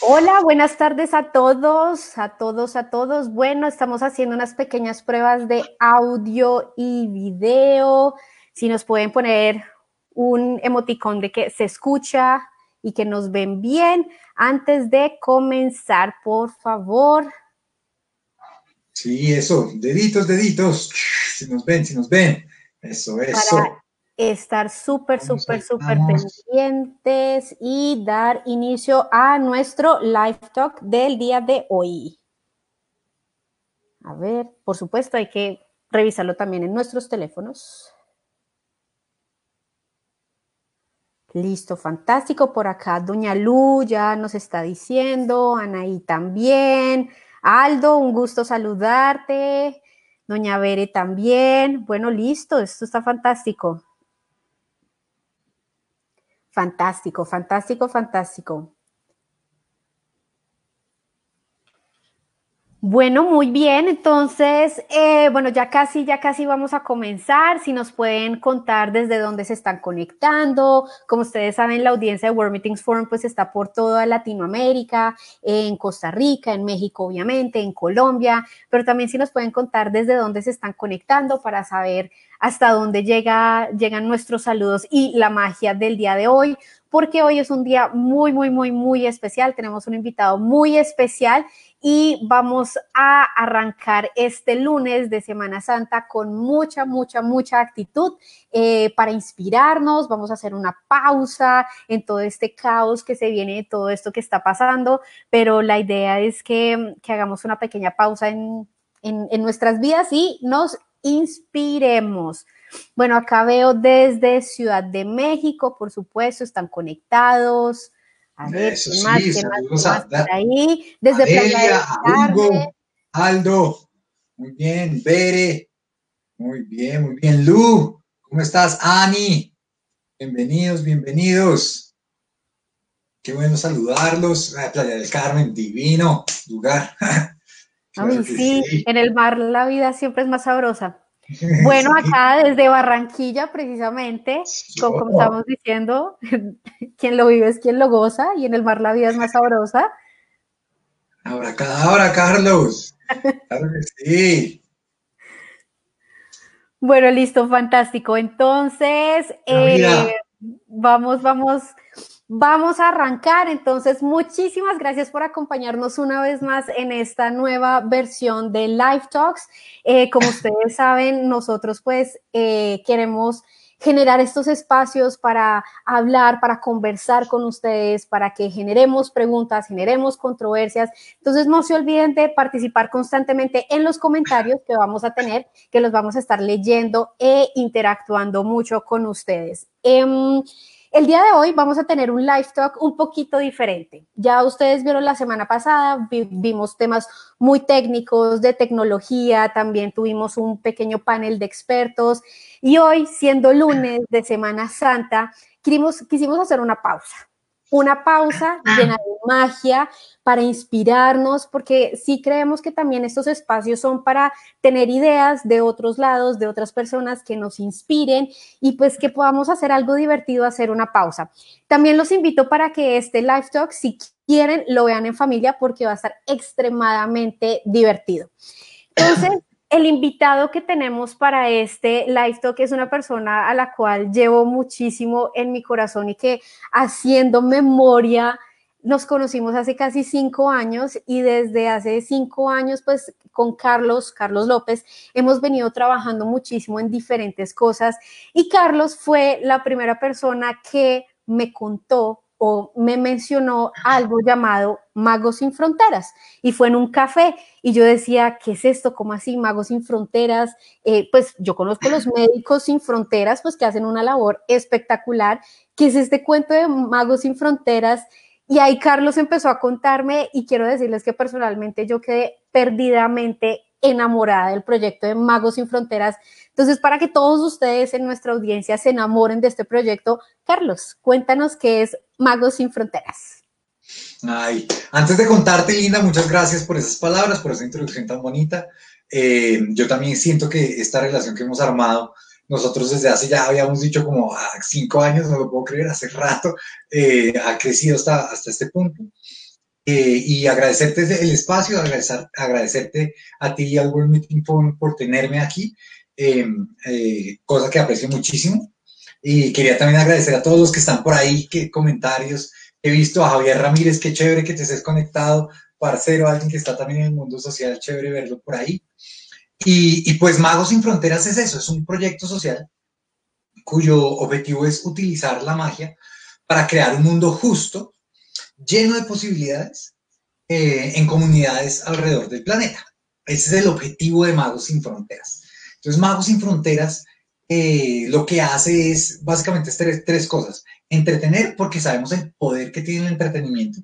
Hola, buenas tardes a todos, a todos, a todos. Bueno, estamos haciendo unas pequeñas pruebas de audio y video. Si nos pueden poner un emoticón de que se escucha y que nos ven bien. Antes de comenzar, por favor. Sí, eso, deditos, deditos. Si nos ven, si nos ven. Eso, eso estar súper, súper, súper pendientes y dar inicio a nuestro live talk del día de hoy. A ver, por supuesto, hay que revisarlo también en nuestros teléfonos. Listo, fantástico. Por acá, Doña Lu ya nos está diciendo, Anaí también. Aldo, un gusto saludarte. Doña Bere también. Bueno, listo, esto está fantástico. Fantástico, fantástico, fantástico. Bueno, muy bien. Entonces, eh, bueno, ya casi, ya casi vamos a comenzar. Si nos pueden contar desde dónde se están conectando. Como ustedes saben, la audiencia de World Meetings Forum pues está por toda Latinoamérica, en Costa Rica, en México, obviamente, en Colombia, pero también si nos pueden contar desde dónde se están conectando para saber hasta dónde llega, llegan nuestros saludos y la magia del día de hoy, porque hoy es un día muy, muy, muy, muy especial. Tenemos un invitado muy especial y vamos a arrancar este lunes de Semana Santa con mucha, mucha, mucha actitud eh, para inspirarnos. Vamos a hacer una pausa en todo este caos que se viene de todo esto que está pasando, pero la idea es que, hagamos una pequeña pausa en, en nuestras vidas y nos inspiremos. Bueno, acá veo desde Ciudad de México, por supuesto, están conectados. A ver, Eso sí, más, ahí? Desde Adelia, Hugo, Aldo, muy bien, Bere, muy bien, muy bien, Lu, ¿cómo estás? Ani, bienvenidos, bienvenidos. Qué bueno saludarlos. Playa del Carmen, divino lugar. Ay, sí, en el mar la vida siempre es más sabrosa. Bueno, acá desde Barranquilla, precisamente, como, estamos diciendo, quien lo vive es quien lo goza y en el mar la vida es más sabrosa. Ahora, Carlos. Claro que sí. Bueno, listo, fantástico. Entonces, eh, vamos, vamos Vamos a arrancar, entonces muchísimas gracias por acompañarnos una vez más en esta nueva versión de Live Talks. Eh, como ustedes saben, nosotros pues eh, queremos generar estos espacios para hablar, para conversar con ustedes, para que generemos preguntas, generemos controversias. Entonces no se olviden de participar constantemente en los comentarios que vamos a tener, que los vamos a estar leyendo e interactuando mucho con ustedes. Em, el día de hoy vamos a tener un live talk un poquito diferente. Ya ustedes vieron la semana pasada, vimos temas muy técnicos de tecnología, también tuvimos un pequeño panel de expertos y hoy, siendo lunes de Semana Santa, quisimos, quisimos hacer una pausa una pausa llena de magia para inspirarnos, porque sí creemos que también estos espacios son para tener ideas de otros lados, de otras personas que nos inspiren y pues que podamos hacer algo divertido, hacer una pausa. También los invito para que este live talk, si quieren, lo vean en familia porque va a estar extremadamente divertido. Entonces, el invitado que tenemos para este live talk es una persona a la cual llevo muchísimo en mi corazón y que haciendo memoria nos conocimos hace casi cinco años y desde hace cinco años, pues con Carlos, Carlos López, hemos venido trabajando muchísimo en diferentes cosas. Y Carlos fue la primera persona que me contó me mencionó algo llamado Magos sin Fronteras y fue en un café y yo decía, ¿qué es esto? ¿Cómo así? Magos sin Fronteras. Eh, pues yo conozco los médicos sin fronteras, pues que hacen una labor espectacular. ¿Qué es este cuento de Magos sin Fronteras? Y ahí Carlos empezó a contarme y quiero decirles que personalmente yo quedé perdidamente enamorada del proyecto de Magos sin Fronteras. Entonces, para que todos ustedes en nuestra audiencia se enamoren de este proyecto, Carlos, cuéntanos qué es Magos sin Fronteras. Ay, antes de contarte, Linda, muchas gracias por esas palabras, por esa introducción tan bonita. Eh, yo también siento que esta relación que hemos armado nosotros desde hace ya habíamos dicho como ah, cinco años, no lo puedo creer, hace rato, eh, ha crecido hasta, hasta este punto. Eh, y agradecerte el espacio, agradecer, agradecerte a ti y al World Meeting Phone por tenerme aquí, em, eh, cosa que aprecio muchísimo. Y quería también agradecer a todos los que están por ahí, que comentarios. He visto a Javier Ramírez, qué chévere que te estés conectado, parcero, alguien que está también en el mundo social, chévere verlo por ahí. Y, y pues Magos Sin Fronteras es eso, es un proyecto social cuyo objetivo es utilizar la magia para crear un mundo justo, lleno de posibilidades eh, en comunidades alrededor del planeta. Ese es el objetivo de Magos Sin Fronteras. Entonces, Magos Sin Fronteras eh, lo que hace es básicamente tres, tres, cosas. Entretener, porque sabemos el poder que tiene el entretenimiento.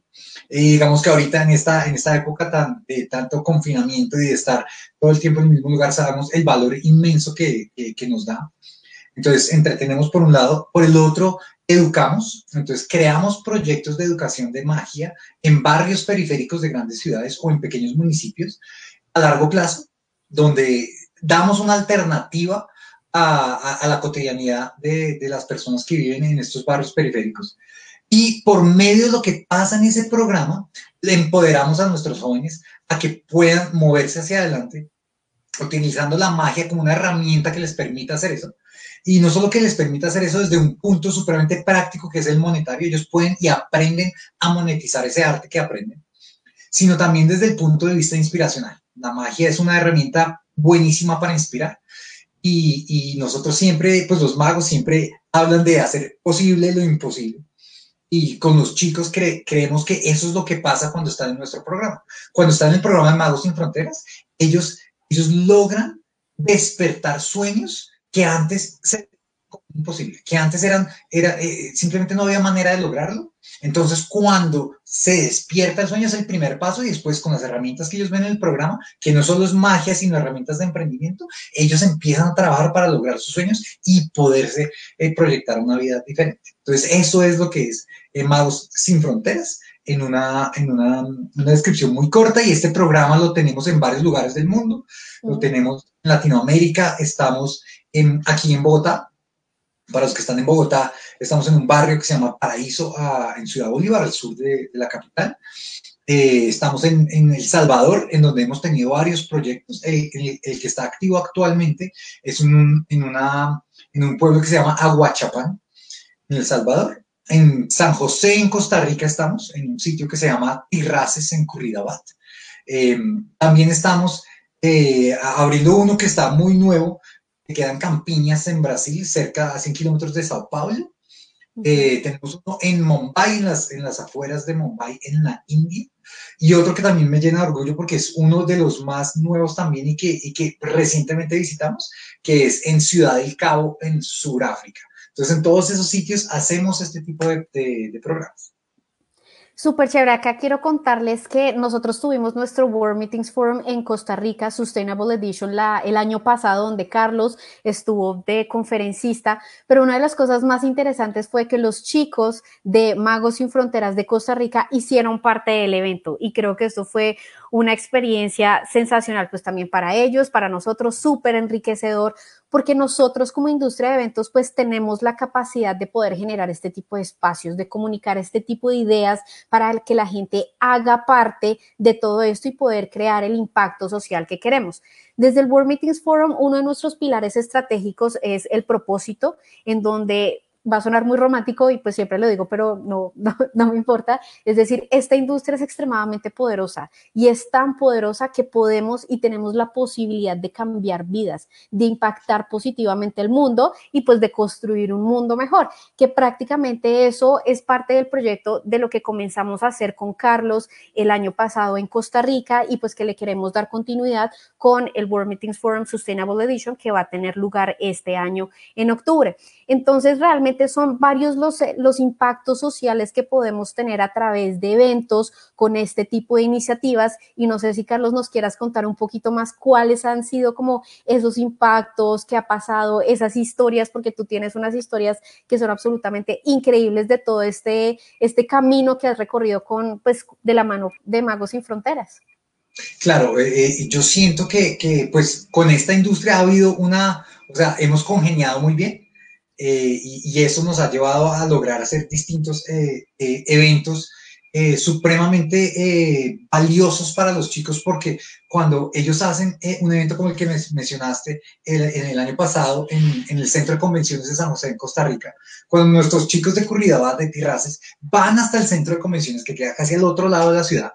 Y digamos que ahorita en esta, en esta época tan, de tanto confinamiento y de estar todo el tiempo en el mismo lugar, sabemos el valor inmenso que, que, que nos da. Entonces, entretenemos por un lado. Por el otro, educamos, entonces creamos proyectos de educación de magia en barrios periféricos de grandes ciudades o en pequeños municipios a largo plazo, donde damos una alternativa a, la cotidianidad de, de, las personas que viven en estos barrios periféricos. Y por medio de lo que pasa en ese programa, le empoderamos a nuestros jóvenes a que puedan moverse hacia adelante, utilizando la magia como una herramienta que les permita hacer eso y no solo que les permita hacer eso desde un punto supremamente práctico que es el monetario, ellos pueden y aprenden a monetizar ese arte que aprenden, sino también desde el punto de vista inspiracional. La magia es una herramienta buenísima para inspirar y, y nosotros siempre, pues los magos siempre hablan de hacer posible lo imposible. Y con los chicos creemos que eso es lo que pasa cuando están en nuestro programa. Cuando están en el programa de Magos Sin Fronteras, ellos, ellos logran despertar sueños que antes se imposible, que antes eran, era, eh, simplemente no había manera de lograrlo. Entonces, cuando se despierta el sueño es el primer paso y después con las herramientas que ellos ven en el programa, que no solo es magia, sino herramientas de emprendimiento, ellos empiezan a trabajar para lograr sus sueños y poderse eh, proyectar una vida diferente. Entonces, eso es lo que es eh, Magos Sin Fronteras en, una, en una, una, descripción muy corta y este programa lo tenemos en varios lugares del mundo. Lo tenemos en Latinoamérica, estamos aquí en Bogotá. Para los que están en Bogotá, estamos en un barrio que se llama Paraíso, en Ciudad Bolívar, al sur de, la capital. Eh, estamos en, El Salvador, en donde hemos tenido varios proyectos. el, que está activo actualmente es en, en un pueblo que se llama Aguachapán, en El Salvador. En San José, en Costa Rica, estamos en un sitio que se llama Tirraces, en Curridabat. Eh, también estamos eh, abriendo uno que está muy nuevo, quedan Campiñas en Brasil, cerca a 100 kilómetros de Sao Paulo. Eh, tenemos uno en Mumbai, en las, en las afueras de Mumbai, en la India. Y otro que también me llena de orgullo porque es uno de los más nuevos también y que, y que recientemente visitamos, que es en Ciudad del Cabo, en Sudáfrica. Entonces, en todos esos sitios hacemos este tipo de, de, de programas. Súper chévere. Acá quiero contarles que nosotros tuvimos nuestro World Meetings Forum en Costa Rica, Sustainable Edition, el año pasado, donde Carlos estuvo de conferencista. Pero una de las cosas más interesantes fue que los chicos de Magos Sin Fronteras de Costa Rica hicieron parte del evento. Y creo que esto fue una experiencia sensacional, pues también para ellos, para nosotros, súper enriquecedor, porque nosotros como industria de eventos pues tenemos la capacidad de poder generar este tipo de espacios, de comunicar este tipo de ideas para que la gente haga parte de todo esto y poder crear el impacto social que queremos. Desde el World Meetings Forum, uno de nuestros pilares estratégicos es el propósito, en donde va a sonar muy romántico y pues siempre lo digo, pero no, no, no, me importa. Es decir, esta industria es extremadamente poderosa y es tan poderosa que podemos y tenemos la posibilidad de cambiar vidas, de impactar positivamente el mundo y pues de construir un mundo mejor, que prácticamente eso es parte del proyecto de lo que comenzamos a hacer con Carlos el año pasado en Costa Rica y pues que le queremos dar continuidad con el World Meetings Forum Sustainable Edition que va a tener lugar este año en octubre. Entonces, realmente son varios los, eh, los impactos sociales que podemos tener a través de eventos con este tipo de iniciativas. Y no sé si, Carlos, nos quieras contar un poquito más cuáles han sido como esos impactos que ha pasado, esas historias, porque tú tienes unas historias que son absolutamente increíbles de todo este, este camino que has recorrido con, pues, de la mano de Magos Sin Fronteras. Claro, eh, eh, yo siento que, que, pues, con esta industria ha habido una o sea, hemos congeniado muy bien eh, y, eso nos ha llevado a lograr hacer distintos eh, eh, eventos supremamente valiosos para los chicos porque cuando ellos hacen un evento como el que mencionaste en el año pasado en, el Centro de Convenciones de San José en Costa Rica, cuando nuestros chicos de Curridabat, de Tirraces, van hasta el Centro de Convenciones que queda casi al otro lado de la ciudad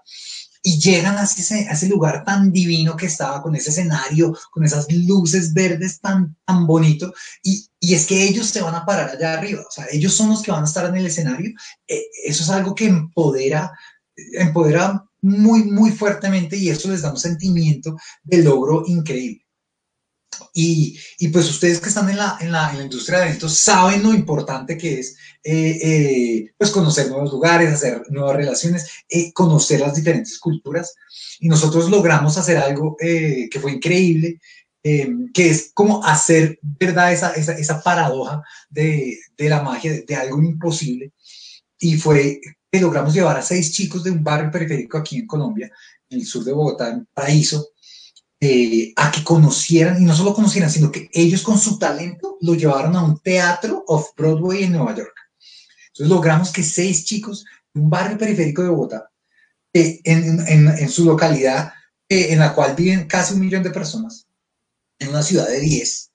y llegan a ese, lugar tan divino que estaba, con ese escenario, con esas luces verdes tan, tan bonito, y, y, es que ellos se van a parar allá arriba, o sea, ellos son los que van a estar en el escenario, eh, eso es algo que empodera, empodera muy, muy fuertemente y eso les da un sentimiento de logro increíble. Y, y, pues ustedes que están en la, en, la, industria de eventos saben lo importante que es eh, eh, pues conocer nuevos lugares, hacer nuevas relaciones, eh, conocer las diferentes culturas. Y nosotros logramos hacer algo que fue increíble, que es como hacer verdad esa, esa, esa paradoja de, de, la magia, de, de algo imposible. Y fue que logramos llevar a seis chicos de un barrio periférico aquí en Colombia, en el sur de Bogotá, en Paraíso, eh, a que conocieran, y no solo conocieran, sino que ellos con su talento lo llevaron a un teatro off-Broadway en Nueva York. Entonces logramos que seis chicos de un barrio periférico de Bogotá, eh, en, en, en, su localidad, eh, en la cual viven casi un millón de personas, en una ciudad de 10,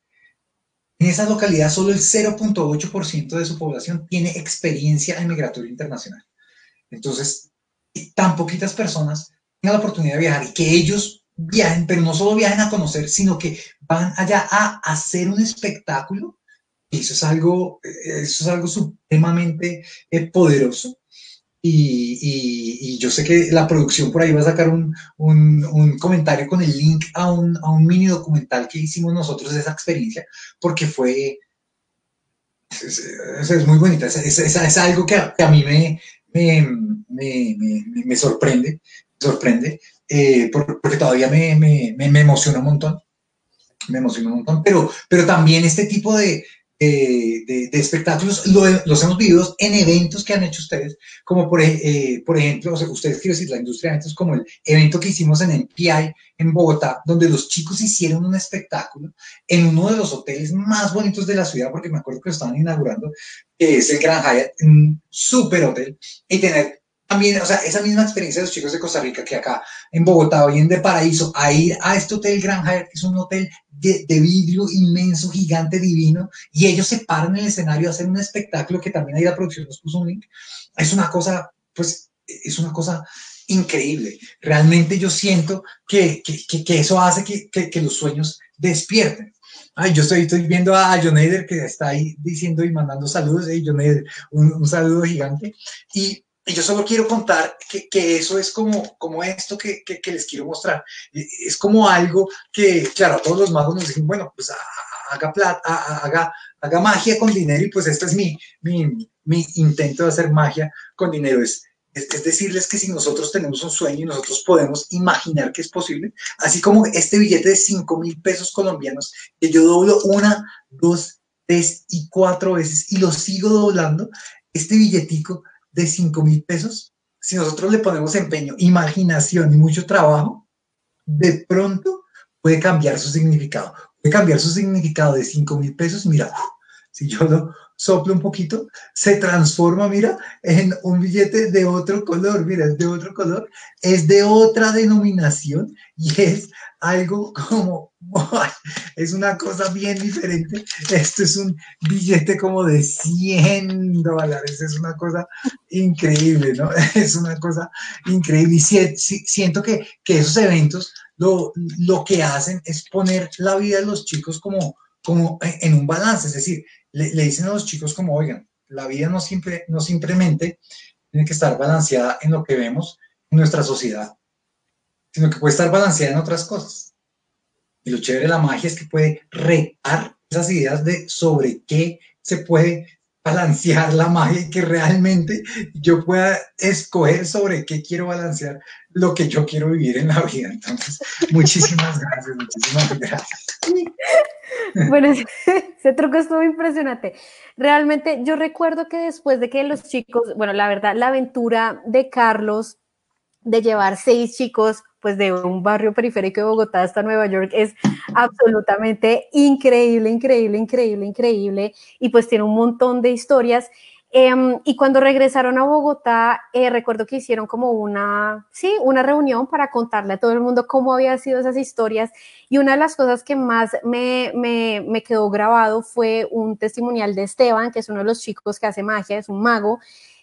en esa localidad solo el 0.8% de su población tiene experiencia en migratoria internacional. Entonces, tan poquitas personas tengan la oportunidad de viajar y que ellos viajen, pero no solo viajen a conocer, sino que van allá a hacer un espectáculo. Eso es algo, eso es algo supremamente eh, poderoso. Y, y, yo sé que la producción por ahí va a sacar un, un, un comentario con el link a un, a un, mini documental que hicimos nosotros de esa experiencia, porque fue, es, es, muy bonita, es, es, algo que a, que a mí me, me, me, me sorprende, sorprende, eh, porque todavía me, me, me, emociona un montón, me emociona un montón, pero, pero también este tipo de, de, de, espectáculos los hemos vivido en eventos que han hecho ustedes, como por, eh, por ejemplo, ustedes quiero decir, la industria de eventos, como el evento que hicimos en el PI en Bogotá, donde los chicos hicieron un espectáculo en uno de los hoteles más bonitos de la ciudad, porque me acuerdo que lo estaban inaugurando, que es el Gran Hyatt, un súper hotel, y tener también, o sea, esa misma experiencia de los chicos de Costa Rica que acá en Bogotá o en de Paraíso, a ir a este hotel Grand Hyatt, que es un hotel de, de, vidrio inmenso, gigante, divino, y ellos se paran en el escenario a hacer un espectáculo que también ahí la producción nos puso un link. Es una cosa, pues, es una cosa increíble. Realmente yo siento que, que, que eso hace que, que, los sueños despierten. Ay, yo estoy, estoy viendo a John Eder que está ahí diciendo y mandando saludos. Hey, John Eder, un, un saludo gigante. Y y yo solo quiero contar que, que eso es como, como esto que, que, que, les quiero mostrar. Es como algo que, claro, a todos los magos nos dicen, bueno, pues haga, plata, haga, haga magia con dinero y pues este es mi, mi, mi intento de hacer magia con dinero. Es, es, es, decirles que si nosotros tenemos un sueño y nosotros podemos imaginar que es posible, así como este billete de 5 mil pesos colombianos, que yo doblo una, dos, tres y cuatro veces y lo sigo doblando, este billetico de 5 mil pesos, si nosotros le ponemos empeño, imaginación y mucho trabajo, de pronto puede cambiar su significado. Puede cambiar su significado de 5 mil pesos. Mira, si yo lo soplo un poquito, se transforma, mira, en un billete de otro color. Mira, es de otro color, es de otra denominación y es algo como, es una cosa bien diferente. Esto es un billete como de 100 dólares, es una cosa increíble, ¿no? Es una cosa increíble. Y siento que, que esos eventos lo, lo que hacen es poner la vida de los chicos como, como en un balance, es decir, le, dicen a los chicos como, oigan, la vida no, no simplemente tiene que estar balanceada en lo que vemos en nuestra sociedad sino que puede estar balanceada en otras cosas. Y lo chévere de la magia es que puede retar esas ideas de sobre qué se puede balancear la magia y que realmente yo pueda escoger sobre qué quiero balancear lo que yo quiero vivir en la vida. Entonces, muchísimas gracias, muchísimas gracias. Bueno, ese truco estuvo impresionante. Realmente yo recuerdo que después de que los chicos, bueno, la verdad, la aventura de Carlos de llevar seis chicos pues de un barrio periférico de Bogotá hasta Nueva York es absolutamente increíble, increíble, increíble, increíble y pues tiene un montón de historias Em, y cuando regresaron a Bogotá, eh, recuerdo que hicieron como una, sí, una reunión para contarle a todo el mundo cómo habían sido esas historias. Y una de las cosas que más me, me, me quedó grabado fue un testimonial de Esteban, que es uno de los chicos que hace magia, es un mago,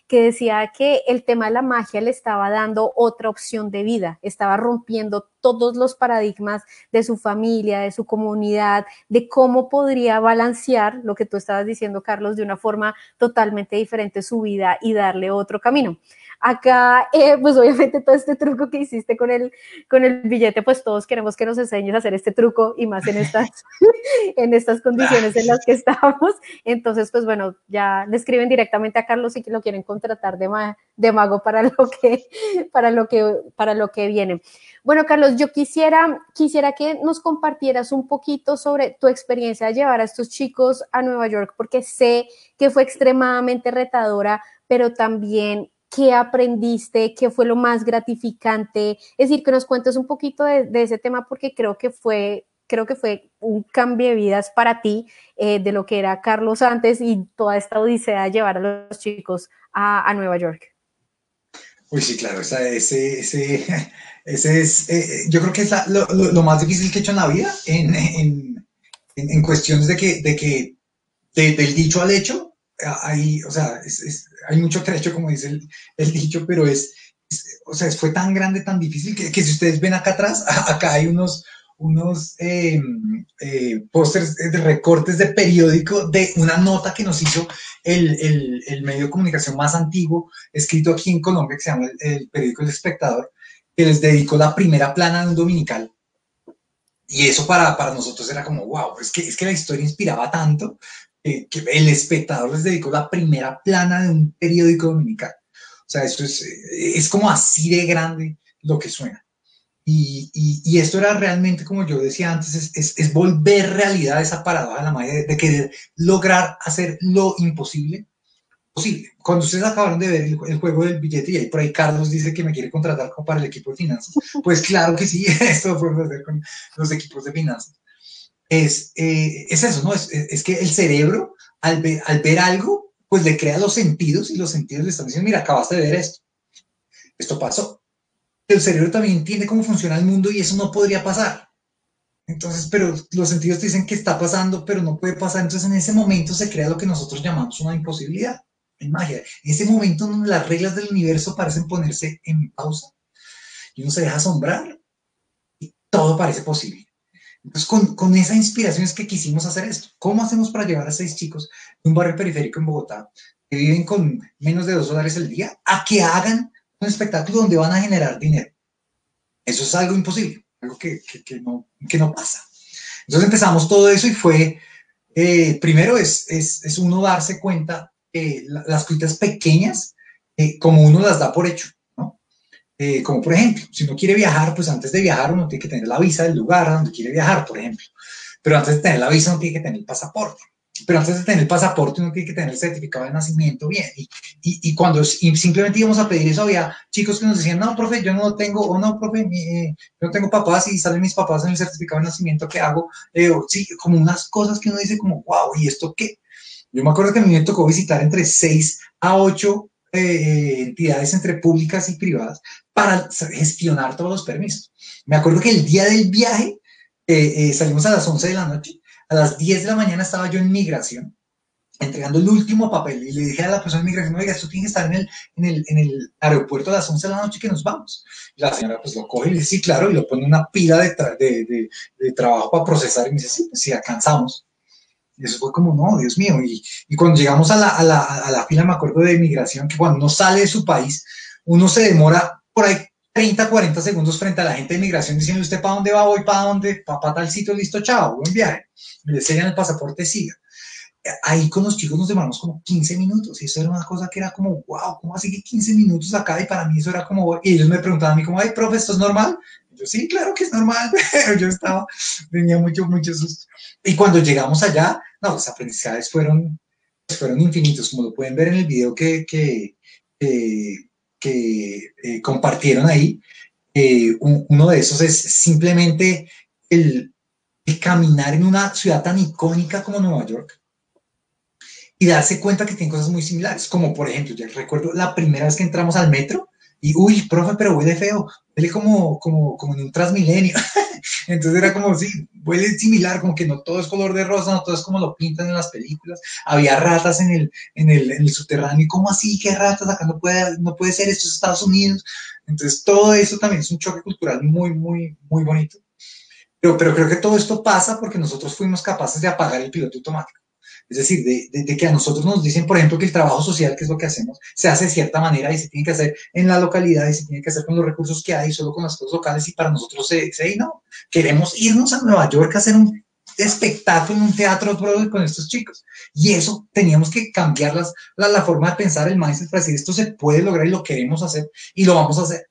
que decía que el tema de la magia le estaba dando otra opción de vida, estaba rompiendo todos los paradigmas de su familia, de su comunidad, de cómo podría balancear lo que tú estabas diciendo, Carlos, de una forma totalmente diferente su vida y darle otro camino. Acá, eh, pues obviamente todo este truco que hiciste con el, con el billete, pues todos queremos que nos enseñes a hacer este truco y más en estas, en estas condiciones en las que estamos. Entonces, pues bueno, ya le escriben directamente a Carlos y que lo quieren contratar de, de mago para lo que, para lo que, para lo que viene. Bueno, Carlos, yo quisiera, quisiera que nos compartieras un poquito sobre tu experiencia de llevar a estos chicos a Nueva York, porque sé que fue extremadamente retadora, pero también qué aprendiste, qué fue lo más gratificante. Es decir, que nos cuentes un poquito de, ese tema porque creo que fue creo que fue un cambio de vidas para ti eh, de lo que era Carlos antes y toda esta odisea de llevar a los chicos a, Nueva York. Uy, sí, claro, ese, ese, ese es, eh, yo creo que es lo, más difícil que he hecho en la vida en, en, en cuestiones de que, de que del dicho al hecho, hay, o sea, hay mucho trecho, como dice el, dicho, pero es, o sea, fue tan grande, tan difícil, que, si ustedes ven acá atrás, acá hay unos, unos em, eh, pósters de recortes de periódico de una nota que nos hizo el, el, medio de comunicación más antiguo, escrito aquí en Colombia, que se llama el, periódico El Espectador, que les dedicó la primera plana de un dominical. Y eso para, para nosotros era como, wow, es que, es que la historia inspiraba tanto que el espectador les dedicó la primera plana de un periódico dominical. O sea, eso es, es como así de grande lo que suena. Y, y, esto era realmente, como yo decía antes, es, es, es volver realidad esa paradoja de la magia de, querer lograr hacer lo imposible posible. Cuando ustedes acabaron de ver el, juego del billete y ahí por ahí Carlos dice que me quiere contratar para el equipo de finanzas, pues claro que sí, esto lo podemos hacer con los equipos de finanzas es, eh, es eso, ¿no? Es, es, que el cerebro, al ver, al ver algo, pues le crea los sentidos y los sentidos le están diciendo, mira, acabaste de ver esto. Esto pasó. El cerebro también entiende cómo funciona el mundo y eso no podría pasar. Entonces, pero los sentidos te dicen que está pasando, pero no puede pasar. Entonces, en ese momento se crea lo que nosotros llamamos una imposibilidad, en magia. En ese momento donde las reglas del universo parecen ponerse en pausa y uno se deja asombrar y todo parece posible. Entonces, con, con, esa inspiración es que quisimos hacer esto. ¿Cómo hacemos para llevar a seis chicos de un barrio periférico en Bogotá que viven con menos de dos dólares al día a que hagan un espectáculo donde van a generar dinero? Eso es algo imposible, algo que, que, no, que no pasa. Entonces empezamos todo eso y fue, eh, primero es, es, es, uno darse cuenta que las cositas pequeñas, eh, como uno las da por hecho. Eh, como por ejemplo, si uno quiere viajar, pues antes de viajar uno tiene que tener la visa del lugar a donde quiere viajar, por ejemplo. Pero antes de tener la visa uno tiene que tener el pasaporte. Pero antes de tener el pasaporte uno tiene que tener el certificado de nacimiento bien. Y, y, cuando simplemente íbamos a pedir eso, había chicos que nos decían, no, profe, yo no tengo, o no, profe, eh, yo no tengo papás y salen mis papás en el certificado de nacimiento, ¿qué hago? Eh, sí, como unas cosas que uno dice como, wow, ¿y esto qué? Yo me acuerdo que a mí me tocó visitar entre 6 a 8 eh, entidades entre públicas y privadas para gestionar todos los permisos. Me acuerdo que el día del viaje eh, eh, salimos a las 11 de la noche, a las 10 de la mañana estaba yo en migración entregando el último papel y le dije a la persona de migración, oiga, esto tiene que estar en el, en el, en el aeropuerto a las 11 de la noche que nos vamos. La señora pues lo coge y le dice, sí, claro, y lo pone una pila de, de, de, trabajo para procesar y me dice, sí, pues sí, alcanzamos. Y eso fue como, no, Dios mío. Y, y cuando llegamos a la, a, la, a la fila, me acuerdo de migración, que cuando uno sale de su país, uno se demora por ahí 30, 40 segundos frente a la gente de migración diciendo, ¿usted para dónde va? Voy para dónde, para tal sitio, listo, chao, buen viaje. Le sellan el pasaporte, siga. Ahí con los chicos nos demoramos como 15 minutos y eso era una cosa que era como, wow, ¿cómo así que 15 minutos acá? Y para mí eso era como, y ellos me preguntaban a mí como, ay, profe, ¿esto es normal? yo, sí, claro que es normal, pero yo estaba, tenía mucho, mucho susto. Y cuando llegamos allá, no, los aprendizajes fueron, fueron infinitos, como lo pueden ver en el video que, que, que eh, compartieron ahí. Eh, uno de esos es simplemente el, caminar en una ciudad tan icónica como Nueva York y darse cuenta que tiene cosas muy similares, como por ejemplo, yo recuerdo la primera vez que entramos al metro y, uy, profe, pero huele feo, huele como, como, como en un transmilenio. Entonces era como, sí, huele similar, como que no todo es color de rosa, no todo es como lo pintan en las películas. Había ratas en el, en el, en el subterráneo, ¿cómo así? ¿Qué ratas? Acá no puede, no puede ser, esto es Estados Unidos. Entonces todo eso también es un choque cultural muy, muy, muy bonito. Pero, pero creo que todo esto pasa porque nosotros fuimos capaces de apagar el piloto automático. Es decir, de, que a nosotros nos dicen, por ejemplo, que el trabajo social, que es lo que hacemos, se hace de cierta manera y se tiene que hacer en la localidad y se tiene que hacer con los recursos que hay, solo con las cosas locales y para nosotros se dice, no, queremos irnos a Nueva York a hacer un espectáculo en un teatro con estos chicos. Y eso teníamos que cambiar las, la, forma de pensar el mindset para decir, esto se puede lograr y lo queremos hacer y lo vamos a hacer.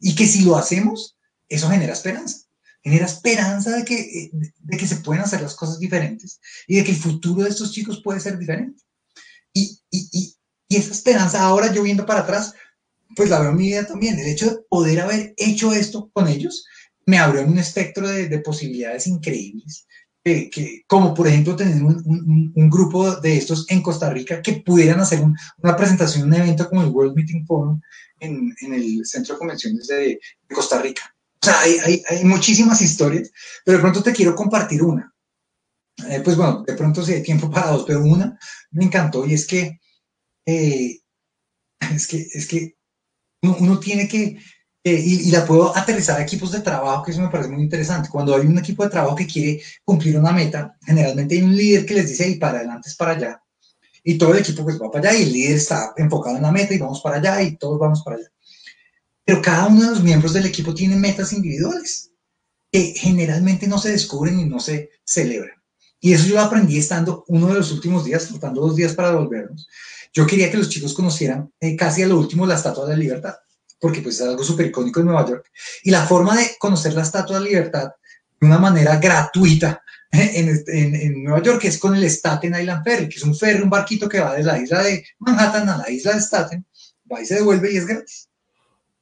Y que si lo hacemos, eso genera esperanza genera esperanza de que, eh, de que se pueden hacer las cosas diferentes y de que el futuro de estos chicos puede ser diferente. Y, y, y, y esa esperanza, ahora yo viendo para atrás, pues la veo en mi vida también. El hecho de poder haber hecho esto con ellos me abrió un espectro de, de posibilidades increíbles. que, como por ejemplo tener un, un, un, grupo de estos en Costa Rica que pudieran hacer una presentación, un evento como el World Meeting Forum en, en el Centro de Convenciones de, de Costa Rica o sea, hay, hay, muchísimas historias, pero de pronto te quiero compartir una. Eh, pues bueno, de pronto si hay tiempo para dos, pero una me encantó y es que, eh, es que, es que uno, tiene que, eh, y, la puedo aterrizar a equipos de trabajo, que eso me parece muy interesante. Cuando hay un equipo de trabajo que quiere cumplir una meta, generalmente hay un líder que les dice, y para adelante es para allá. Y todo el equipo pues va para allá y el líder está enfocado en la meta y vamos para allá y todos vamos para allá. Pero cada uno de los miembros del equipo tiene metas individuales que generalmente no se descubren y no se celebran. Y eso yo lo aprendí estando uno de los últimos días, faltando dos días para devolvernos. Yo quería que los chicos conocieran eh, casi a lo último la Estatua de la Libertad, porque pues es algo súper icónico en Nueva York. Y la forma de conocer la Estatua de la Libertad de una manera gratuita este, en, en, Nueva York es con el Staten Island Ferry, que es un ferry, un barquito que va de la isla de Manhattan a la isla de Staten, va y se devuelve y es gratis.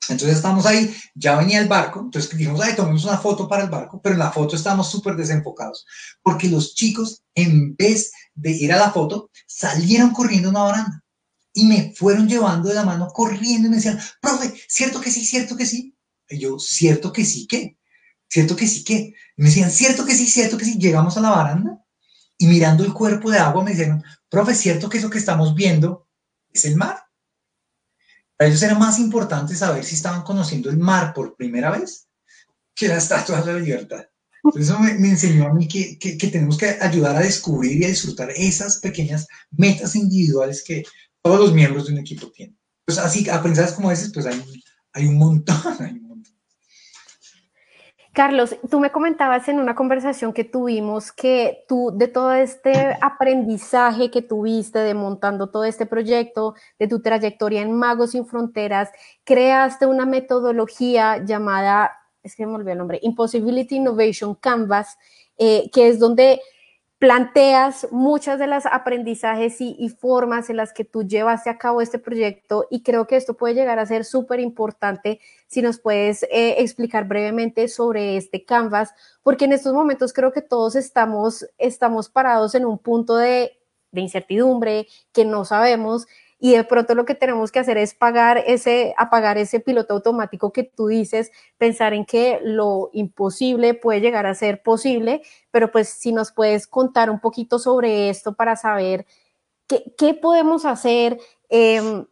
Entonces estamos ahí, ya venía el barco, entonces dijimos, ay, tomemos una foto para el barco, pero en la foto estábamos súper desenfocados, porque los chicos, en vez de ir a la foto, salieron corriendo a una baranda y me fueron llevando de la mano corriendo y me decían, profe, cierto que sí, cierto que sí. Y yo, cierto que sí, ¿qué? Cierto que sí, ¿qué? Y me decían, cierto que sí, cierto que sí. Llegamos a la baranda y mirando el cuerpo de agua me dijeron, profe, cierto que eso que estamos viendo es el mar. Para ellos era más importante saber si estaban conociendo el mar por primera vez que la Estatua de la Libertad. eso me, enseñó a mí que, que, tenemos que ayudar a descubrir y a disfrutar esas pequeñas metas individuales que todos los miembros de un equipo tienen. Pues así, aprendizajes como ese, pues hay, hay un montón, hay Carlos, tú me comentabas en una conversación que tuvimos que tú de todo este aprendizaje que tuviste de montando todo este proyecto, de tu trayectoria en Magos sin Fronteras, creaste una metodología llamada, es que me olvidé el nombre, Impossibility Innovation Canvas, eh, que es donde planteas muchas de las aprendizajes y, formas en las que tú llevaste a cabo este proyecto y creo que esto puede llegar a ser súper importante si nos puedes eh, explicar brevemente sobre este Canvas, porque en estos momentos creo que todos estamos, estamos parados en un punto de, de incertidumbre, que no sabemos y de pronto lo que tenemos que hacer es pagar ese, apagar ese piloto automático que tú dices, pensar en que lo imposible puede llegar a ser posible, pero pues si nos puedes contar un poquito sobre esto para saber qué, qué podemos hacer, eh,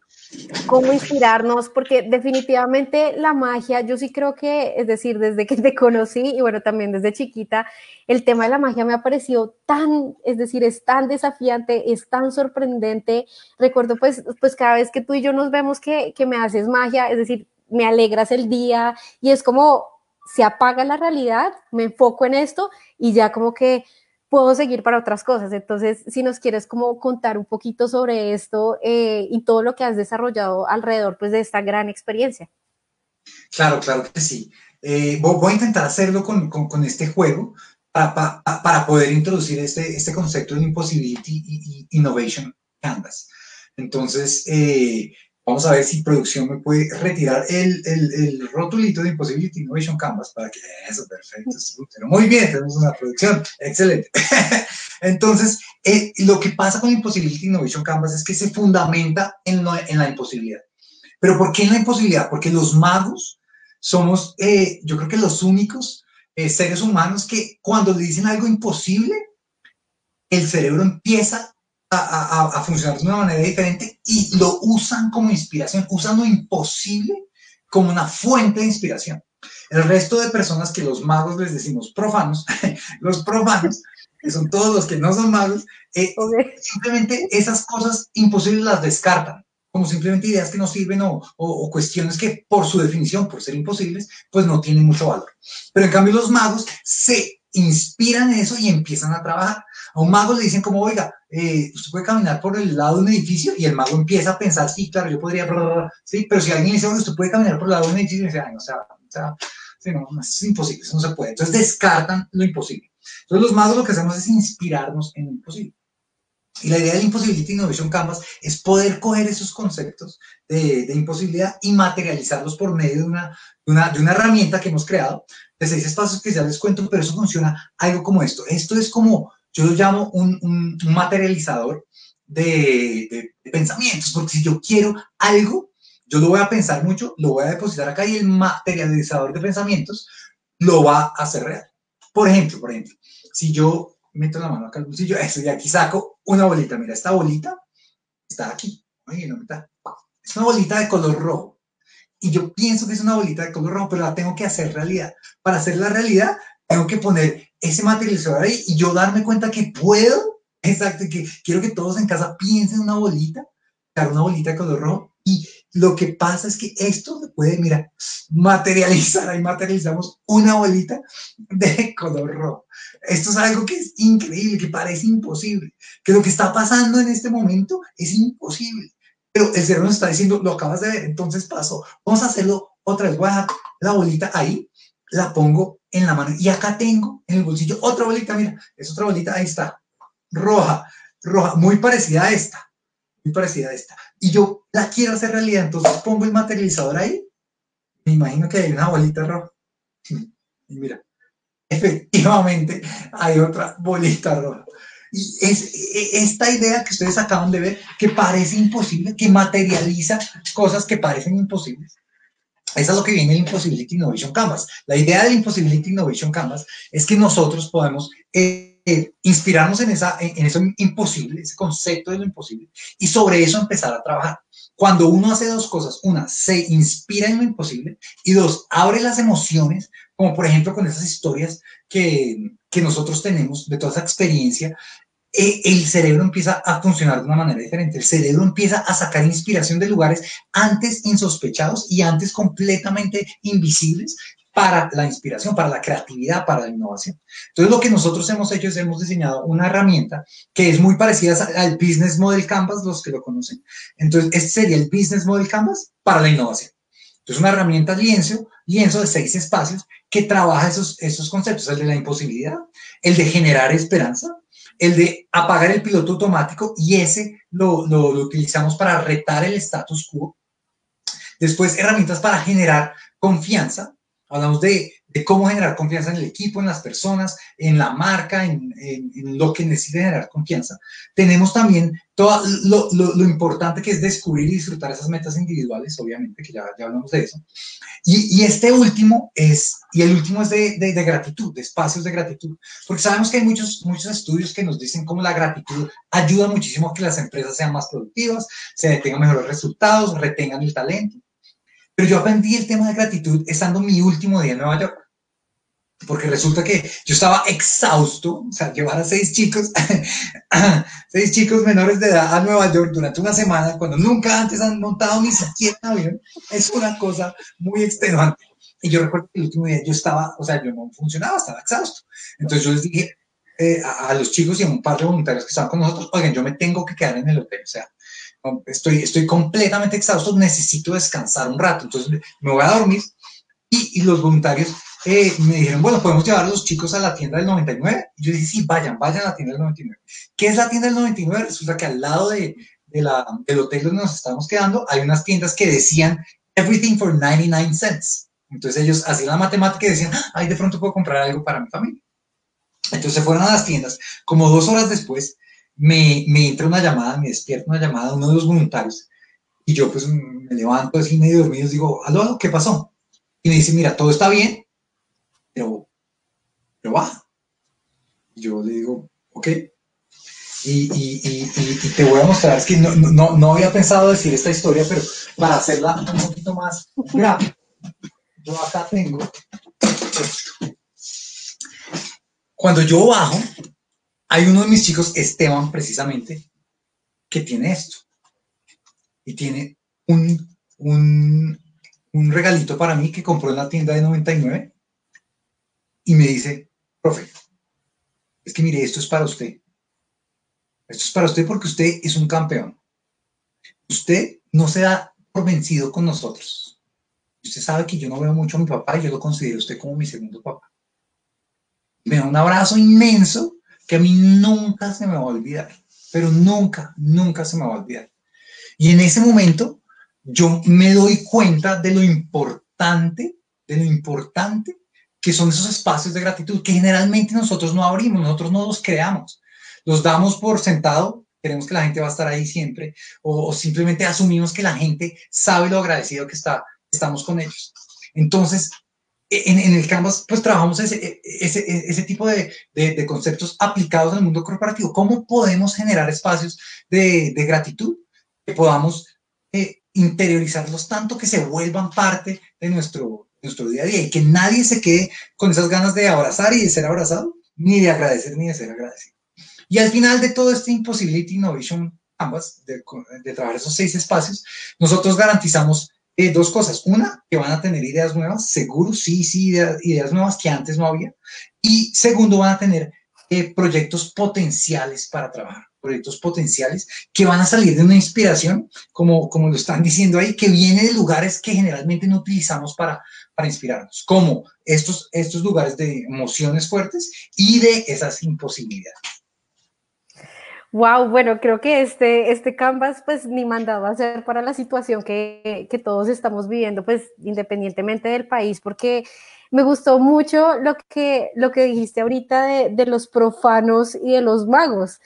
cómo inspirarnos, porque definitivamente la magia, yo sí creo que, es decir, desde que te conocí y bueno, también desde chiquita, el tema de la magia me ha parecido tan, es decir, es tan desafiante, es tan sorprendente. Recuerdo pues, pues cada vez que tú y yo nos vemos que, que me haces magia, es decir, me alegras el día y es como se apaga la realidad, me enfoco en esto y ya como que puedo seguir para otras cosas. Entonces, si nos quieres como contar un poquito sobre esto eh, y todo lo que has desarrollado alrededor pues, de esta gran experiencia. Claro, claro que sí. Eh, voy a intentar hacerlo con, con, este juego para, para, poder introducir este, este concepto de Impossibility Innovation Canvas. Entonces, eh, Vamos a ver si producción me puede retirar el, el, el rotulito de Impossibility Innovation Canvas para que eso, perfecto. Muy bien, tenemos una producción, excelente. Entonces, eh, lo que pasa con Impossibility Innovation Canvas es que se fundamenta en, en la imposibilidad. ¿Pero por qué en la imposibilidad? Porque los magos somos, eh, yo creo que los únicos eh, seres humanos que cuando le dicen algo imposible, el cerebro empieza a, funcionar de una manera diferente y lo usan como inspiración, usan lo imposible como una fuente de inspiración. El resto de personas que los magos les decimos profanos, los profanos, que son todos los que no son magos, eh, simplemente esas cosas imposibles las descartan, como simplemente ideas que no sirven o, o, cuestiones que por su definición, por ser imposibles, pues no tienen mucho valor. Pero en cambio los magos se inspiran eso y empiezan a trabajar. A un mago le dicen como, oiga, eh, usted puede caminar por el lado de un edificio y el mago empieza a pensar, sí, claro, yo podría, sí, pero si alguien dice, bueno, usted puede caminar por el lado de un edificio, y dice, ay, o sea, o sea sí, no, es imposible, eso no se puede. Entonces descartan lo imposible. Entonces los magos lo que hacemos es inspirarnos en lo imposible. Y la idea del Impossibility Innovation Canvas es poder coger esos conceptos de, de imposibilidad y materializarlos por medio de una, de una, de una herramienta que hemos creado de seis espacios que ya les cuento, pero eso funciona algo como esto. Esto es como yo lo llamo un, un, materializador de, pensamientos, porque si yo quiero algo, yo lo voy a pensar mucho, lo voy a depositar acá y el materializador de pensamientos lo va a hacer real. Por ejemplo, por ejemplo, si yo meto la mano acá al bolsillo, eso, y aquí saco una bolita, mira, esta bolita está aquí, Oye, no, está. es una bolita de color rojo. Y yo pienso que es una bolita de color rojo, pero la tengo que hacer realidad. Para hacer la realidad, tengo que poner ese materializador ahí y yo darme cuenta que puedo, exacto, que quiero que todos en casa piensen una bolita, una bolita de color rojo y lo que pasa es que esto se puede, mira, materializar, ahí materializamos una bolita de color rojo. Esto es algo que es increíble, que parece imposible, que lo que está pasando en este momento es imposible. Pero el cerebro nos está diciendo, lo acabas de ver, entonces pasó. Vamos a hacerlo otra vez. Voy a la bolita ahí, la pongo en la mano. Y acá tengo en el bolsillo otra bolita, mira, es otra bolita, ahí está, roja, roja, muy parecida a esta, muy parecida a esta. Y yo la quiero hacer realidad, entonces pongo el materializador ahí, me imagino que hay una bolita roja. Y mira, efectivamente hay otra bolita roja. Es e, esta idea que ustedes acaban de ver, que parece imposible, que materializa cosas que parecen imposibles, eso es lo que viene el Impossibility Innovation Canvas. La idea del Impossibility Innovation Canvas es que nosotros podemos eh, eh, inspirarnos en, esa, en, eso imposible, ese concepto de lo imposible, y sobre eso empezar a trabajar. Cuando uno hace dos cosas, una, se inspira en lo imposible, y dos, abre las emociones, como por ejemplo con esas historias que, que nosotros tenemos de toda esa experiencia, el cerebro empieza a funcionar de una manera diferente. El cerebro empieza a sacar inspiración de lugares antes insospechados y antes completamente invisibles para la inspiración, para la creatividad, para la innovación. Entonces, lo que nosotros hemos hecho es hemos diseñado una herramienta que es muy parecida al Business Model Canvas, los que lo conocen. Entonces, este sería el Business Model Canvas para la innovación. Entonces, una herramienta lienzo, lienzo de seis espacios que trabaja esos, esos conceptos, el de la imposibilidad, el de generar esperanza, el de apagar el piloto automático y ese lo, lo, utilizamos para retar el status quo. Después, herramientas para generar confianza. Hablamos de, de, cómo generar confianza en el equipo, en las personas, en la marca, en, en, lo que necesita generar confianza. Tenemos también todo lo, lo, lo, importante que es descubrir y disfrutar esas metas individuales, obviamente, que ya, ya hablamos de eso. Y, y, este último es, y el último es de, de, de, gratitud, de espacios de gratitud, porque sabemos que hay muchos, muchos estudios que nos dicen cómo la gratitud ayuda muchísimo a que las empresas sean más productivas, se tengan mejores resultados, retengan el talento. Pero yo aprendí el tema de gratitud estando mi último día en Nueva York porque resulta que yo estaba exhausto, o sea, llevar a seis chicos, seis chicos menores de edad a Nueva York durante una semana, cuando nunca antes han montado ni siquiera avión, es una cosa muy extenuante. Y yo recuerdo que el último día yo estaba, o sea, yo no funcionaba, estaba exhausto. Entonces yo les dije eh, a, a, los chicos y a un par de voluntarios que estaban con nosotros, oigan, yo me tengo que quedar en el hotel, o sea, estoy, estoy completamente exhausto, necesito descansar un rato, entonces me voy a dormir. Y, y los voluntarios eh, me dijeron, bueno, podemos llevar a los chicos a la tienda del 99. Y yo dije, sí, vayan, vayan a la tienda del 99. ¿Qué es la tienda del 99? Resulta que al lado de, del hotel donde nos estábamos quedando, hay unas tiendas que decían everything for 99 cents. Entonces ellos hacían la matemática y decían, ay, de pronto puedo comprar algo para mi familia. Entonces fueron a las tiendas. Como dos horas después, me, me entra una llamada, me despierta una llamada uno de los voluntarios. Y yo pues me levanto así medio dormido y digo, aló, ¿qué pasó? Y me dice, mira, todo está bien, pero, pero va. Yo le digo, ok. Y, y, y, y, te voy a mostrar, es que no, no, no había pensado decir esta historia, pero para hacerla un poquito más grave, yo acá tengo Cuando yo bajo, hay uno de mis chicos, Esteban, precisamente, que tiene esto. Y tiene un, un, un regalito para mí que compró en la tienda de 99 y me dice, profe, es que mire, esto es para usted. Esto es para usted porque usted es un campeón. Usted no se da por vencido con nosotros. Usted sabe que yo no veo mucho a mi papá y yo lo considero usted como mi segundo papá me da un abrazo inmenso que a mí nunca se me va a olvidar, pero nunca, nunca se me va a olvidar. Y en ese momento yo me doy cuenta de lo importante, de lo importante que son esos espacios de gratitud que generalmente nosotros no abrimos, nosotros no los creamos. Los damos por sentado, queremos que la gente va a estar ahí siempre, o, simplemente asumimos que la gente sabe lo agradecido que está, estamos con ellos. Entonces, en, el Canvas, pues trabajamos ese, ese, ese tipo de, de, conceptos aplicados al mundo corporativo. ¿Cómo podemos generar espacios de, de gratitud que podamos eh, interiorizarlos tanto que se vuelvan parte de nuestro, nuestro día a día y que nadie se quede con esas ganas de abrazar y de ser abrazado, ni de agradecer ni de ser agradecido? Y al final de todo este Impossibility Innovation Canvas, de, de trabajar esos seis espacios, nosotros garantizamos eh, dos cosas. Una, que van a tener ideas nuevas, seguro, sí, sí, ideas, nuevas que antes no había. Y segundo, van a tener eh, proyectos potenciales para trabajar, proyectos potenciales que van a salir de una inspiración, como, como lo están diciendo ahí, que viene de lugares que generalmente no utilizamos para, para inspirarnos, como estos, estos lugares de emociones fuertes y de esas imposibilidades. Wow, bueno, creo que este, este Canvas, pues ni mandado a hacer para la situación que, que, todos estamos viviendo, pues independientemente del país, porque me gustó mucho lo que, lo que dijiste ahorita de, de los profanos y de los magos.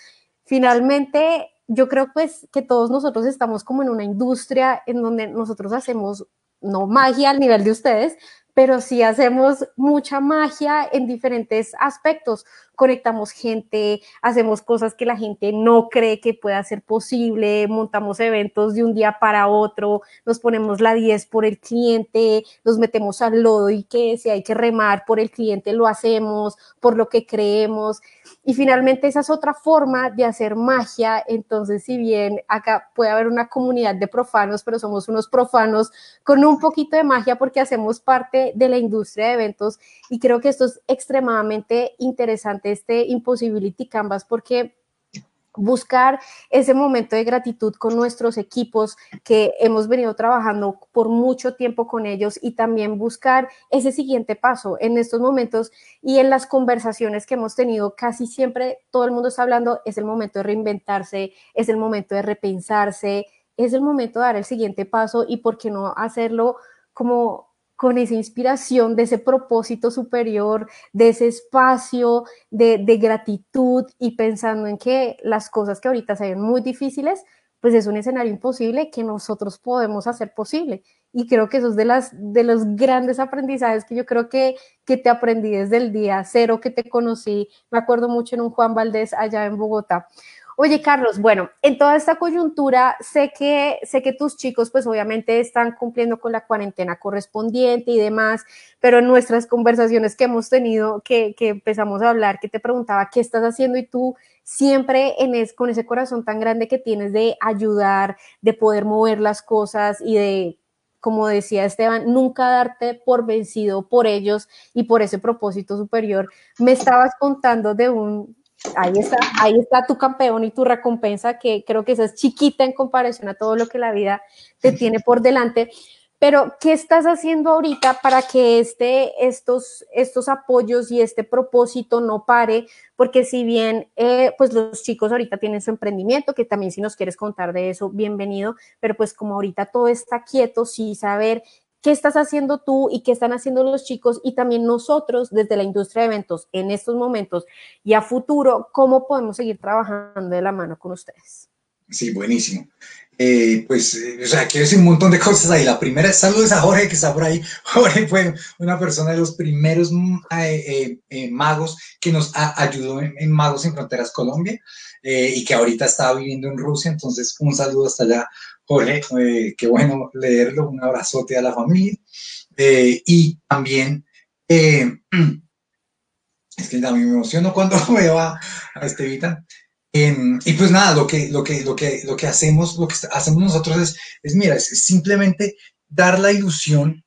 Finalmente, yo creo pues que todos nosotros estamos como en una industria en donde nosotros hacemos no magia al nivel de ustedes, pero sí hacemos mucha magia en diferentes aspectos. Conectamos gente, hacemos cosas que la gente no cree que pueda ser posible, montamos eventos de un día para otro, nos ponemos la 10 por el cliente, nos metemos al lodo y que si hay que remar por el cliente lo hacemos, por lo que creemos. Y finalmente esa es otra forma de hacer magia. Entonces, si bien acá puede haber una comunidad de profanos, pero somos unos profanos con un poquito de magia porque hacemos parte de la industria de eventos. Y creo que esto es extremadamente interesante, este Impossibility Canvas, porque buscar ese momento de gratitud con nuestros equipos que hemos venido trabajando por mucho tiempo con ellos y también buscar ese siguiente paso en estos momentos y en las conversaciones que hemos tenido casi siempre todo el mundo está hablando es el momento de reinventarse, es el momento de repensarse, es el momento de dar el siguiente paso y por qué no hacerlo como con esa inspiración de ese propósito superior, de ese espacio de, gratitud y pensando en que las cosas que ahorita se ven muy difíciles, pues es un escenario imposible que nosotros podemos hacer posible. Y creo que eso es de, las, de los grandes aprendizajes que yo creo que, que te aprendí desde el día cero que te conocí. Me acuerdo mucho en un Juan Valdés allá en Bogotá. Oye, Carlos, bueno, en toda esta coyuntura sé que, sé que tus chicos pues obviamente están cumpliendo con la cuarentena correspondiente y demás, pero en nuestras conversaciones que hemos tenido, que, que empezamos a hablar, que te preguntaba qué estás haciendo y tú siempre en es, con ese corazón tan grande que tienes de ayudar, de poder mover las cosas y de como decía Esteban, nunca darte por vencido por ellos y por ese propósito superior. Me estabas contando de un, ahí está, ahí está tu campeón y tu recompensa, que creo que esa es chiquita en comparación a todo lo que la vida te tiene por delante. Pero, ¿qué estás haciendo ahorita para que este, estos, estos apoyos y este propósito no pare? Porque si bien, eh, pues los chicos ahorita tienen su emprendimiento, que también si nos quieres contar de eso, bienvenido, pero pues como ahorita todo está quieto, sí saber qué estás haciendo tú y qué están haciendo los chicos y también nosotros desde la industria de eventos en estos momentos y a futuro, cómo podemos seguir trabajando de la mano con ustedes. Sí, buenísimo. Eh, pues, eh, o sea, quiero decir un montón de cosas ahí. La primera, saludos a Jorge que está por ahí. Jorge fue una persona de los primeros mm, eh, magos que nos ayudó en, Magos sin Fronteras Colombia y que ahorita está viviendo en Rusia. Entonces, un saludo hasta allá, Jorge. qué bueno leerlo. Un abrazote a la familia. y también, es que también me emociono cuando veo a, a Estevita. Em, y pues nada, lo que, lo que, lo que, lo que hacemos, lo que hacemos nosotros es, mira, es simplemente dar la ilusión,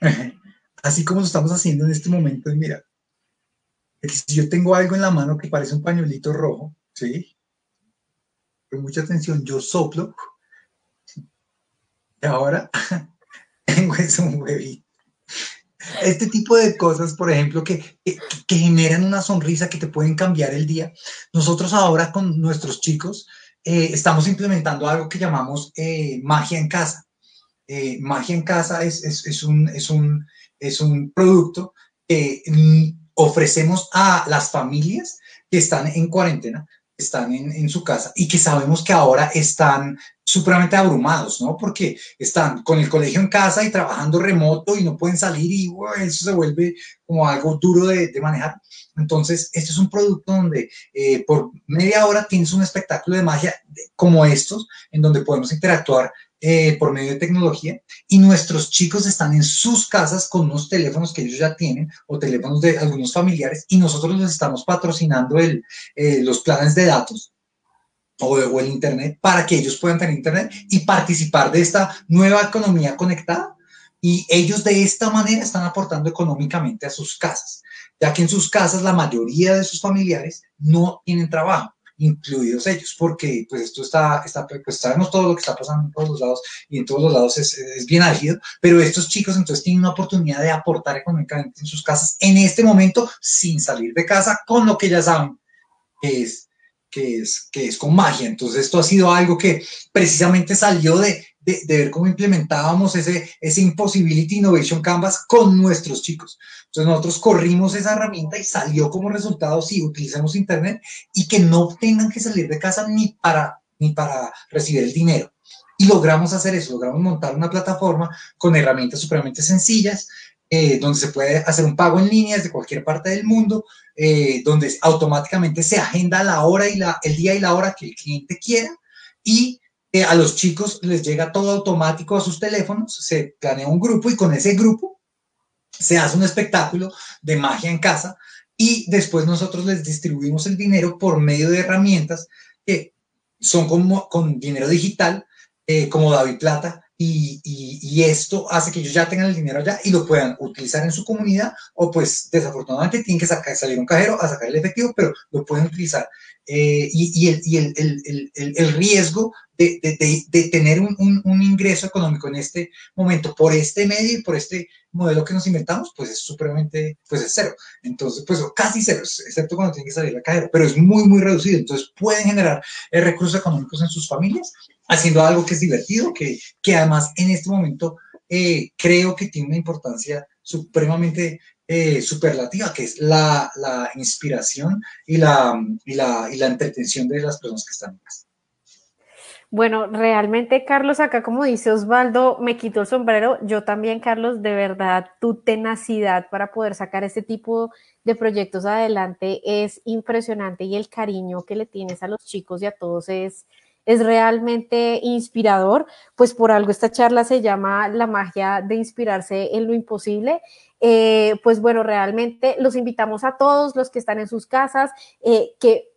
así como lo estamos haciendo en este momento, es mira, si yo tengo algo en la mano que parece un pañuelito rojo, ¿sí? Con mucha atención, yo soplo, y ahora tengo eso un huevito. Este tipo de cosas, por ejemplo, que, que, generan una sonrisa que te pueden cambiar el día. Nosotros ahora con nuestros chicos eh, estamos implementando algo que llamamos eh, magia en casa. Eh, magia en casa es, es, es, un, es, un, es un producto que mm, ofrecemos a las familias que están en cuarentena, están en, en, su casa y que sabemos que ahora están supremamente abrumados, ¿no? Porque están con el colegio en casa y trabajando remoto y no pueden salir y eso se vuelve como algo duro de, manejar. Entonces, este es un producto donde eh, por media hora tienes un espectáculo de magia como estos, en donde podemos interactuar eh, por medio de tecnología y nuestros chicos están en sus casas con unos teléfonos que ellos ya tienen o teléfonos de algunos familiares y nosotros les estamos patrocinando el, eh, los planes de datos o, el Internet para que ellos puedan tener Internet y participar de esta nueva economía conectada. Y ellos de esta manera están aportando económicamente a sus casas, ya que en sus casas la mayoría de sus familiares no tienen trabajo incluidos ellos, porque pues esto está, está, pues sabemos todo lo que está pasando en todos los lados y en todos los lados es, es bien álgido, pero estos chicos entonces tienen una oportunidad de aportar económicamente en sus casas en este momento sin salir de casa con lo que ya saben que es que es, que es con magia. Entonces esto ha sido algo que precisamente salió de, de, ver cómo implementábamos ese, ese Impossibility Innovation Canvas con nuestros chicos. Entonces nosotros corrimos esa herramienta y salió como resultado si utilizamos Internet y que no tengan que salir de casa ni para, ni para recibir el dinero. Y logramos hacer eso, logramos montar una plataforma con herramientas supremamente sencillas, eh, donde se puede hacer un pago en línea desde cualquier parte del mundo, eh, donde automáticamente se agenda la hora y la, el día y la hora que el cliente quiera y eh, a los chicos les llega todo automático a sus teléfonos, se planea un grupo y con ese grupo se hace un espectáculo de magia en casa y después nosotros les distribuimos el dinero por medio de herramientas que son como con dinero digital, como David Plata, y, esto hace que ellos ya tengan el dinero allá y lo puedan utilizar en su comunidad o pues desafortunadamente tienen que sacar, salir un cajero a sacar el efectivo, pero lo pueden utilizar. Eh, y, el, y el, el, el, riesgo de, de, de tener un, un, un, ingreso económico en este momento por este medio y por este modelo que nos inventamos, pues es supremamente, pues es cero. Entonces, pues casi cero, excepto cuando tienen que salir la cajera, pero es muy, muy reducido. Entonces pueden generar eh, recursos económicos en sus familias haciendo algo que es divertido, que, que además en este momento eh, creo que tiene una importancia supremamente eh, superlativa, que es la, la inspiración y la, y, la, y la entretención de las personas que están casa. Bueno, realmente, Carlos, acá como dice Osvaldo, me quito el sombrero. Yo también, Carlos, de verdad, tu tenacidad para poder sacar este tipo de proyectos adelante es impresionante y el cariño que le tienes a los chicos y a todos es, es realmente inspirador, pues por algo esta charla se llama La magia de inspirarse en lo imposible. Eh, pues bueno, realmente los invitamos a todos los que están en sus casas, eh, que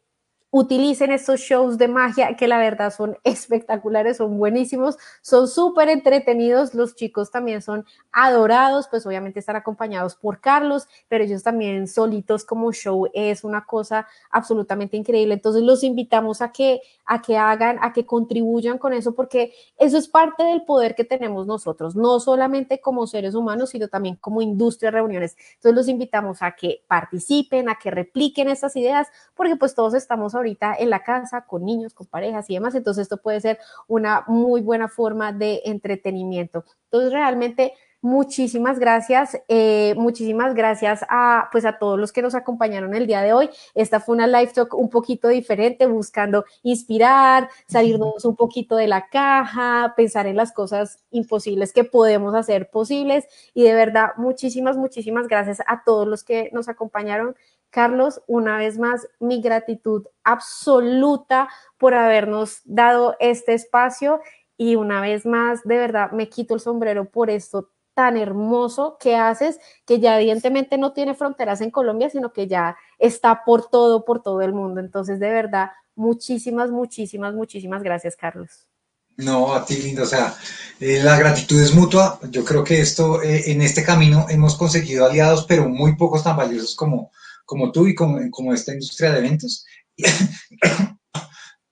utilicen estos shows de magia que la verdad son espectaculares, son buenísimos, son súper entretenidos, los chicos también son adorados, pues obviamente están acompañados por Carlos, pero ellos también solitos como show es una cosa absolutamente increíble. Entonces los invitamos a que, a que hagan, a que contribuyan con eso, porque eso es parte del poder que tenemos nosotros, no solamente como seres humanos, sino también como industria de reuniones. Entonces los invitamos a que participen, a que repliquen estas ideas, porque pues todos estamos ahorita en la casa con niños, con parejas y demás, entonces esto puede ser una muy buena forma de entretenimiento. Entonces realmente Muchísimas gracias, eh, muchísimas gracias a, pues a todos los que nos acompañaron el día de hoy. Esta fue una live talk un poquito diferente, buscando inspirar, salirnos un poquito de la caja, pensar en las cosas imposibles que podemos hacer posibles. Y de verdad, muchísimas, muchísimas gracias a todos los que nos acompañaron. Carlos, una vez más, mi gratitud absoluta por habernos dado este espacio y una vez más, de verdad, me quito el sombrero por esto tan hermoso que haces, que ya evidentemente no tiene fronteras en Colombia, sino que ya está por todo, por todo el mundo. Entonces, de verdad, muchísimas, muchísimas, muchísimas gracias, Carlos. No, a ti, lindo. O sea, eh, la gratitud es mutua. Yo creo que esto, eh, en este camino hemos conseguido aliados, pero muy pocos tan valiosos como, como tú y como, como esta industria de eventos.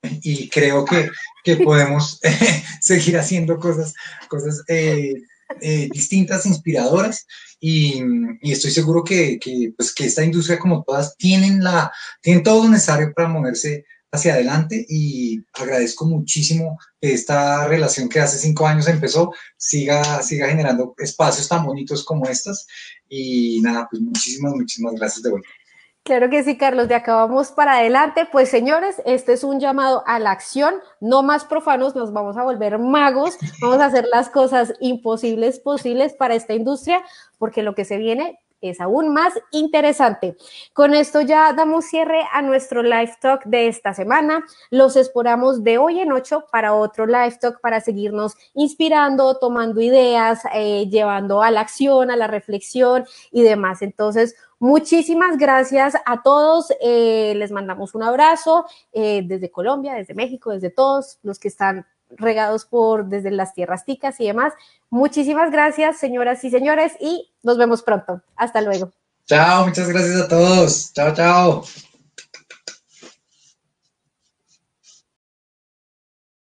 y creo que, que podemos seguir haciendo cosas, cosas eh, eh, distintas, inspiradoras, y, estoy seguro que, pues, que, esta industria, como todas, tienen, la, tienen todo lo necesario para moverse hacia adelante y agradezco muchísimo que esta relación que hace cinco años empezó siga, siga generando espacios tan bonitos como estos y nada, pues muchísimas, muchísimas gracias de vuelta. Claro que sí, Carlos, de acá vamos para adelante. Pues señores, este es un llamado a la acción, no más profanos, nos vamos a volver magos, vamos a hacer las cosas imposibles posibles para esta industria, porque lo que se viene es aún más interesante. Con esto ya damos cierre a nuestro live talk de esta semana. Los esperamos de hoy en ocho para otro live talk para seguirnos inspirando, tomando ideas, eh, llevando a la acción, a la reflexión y demás. Entonces, Muchísimas gracias a todos. Eh, les mandamos un abrazo eh, desde Colombia, desde México, desde todos los que están regados por desde las tierras ticas y demás. Muchísimas gracias, señoras y señores, y nos vemos pronto. Hasta luego. Chao, muchas gracias a todos. Chao, chao.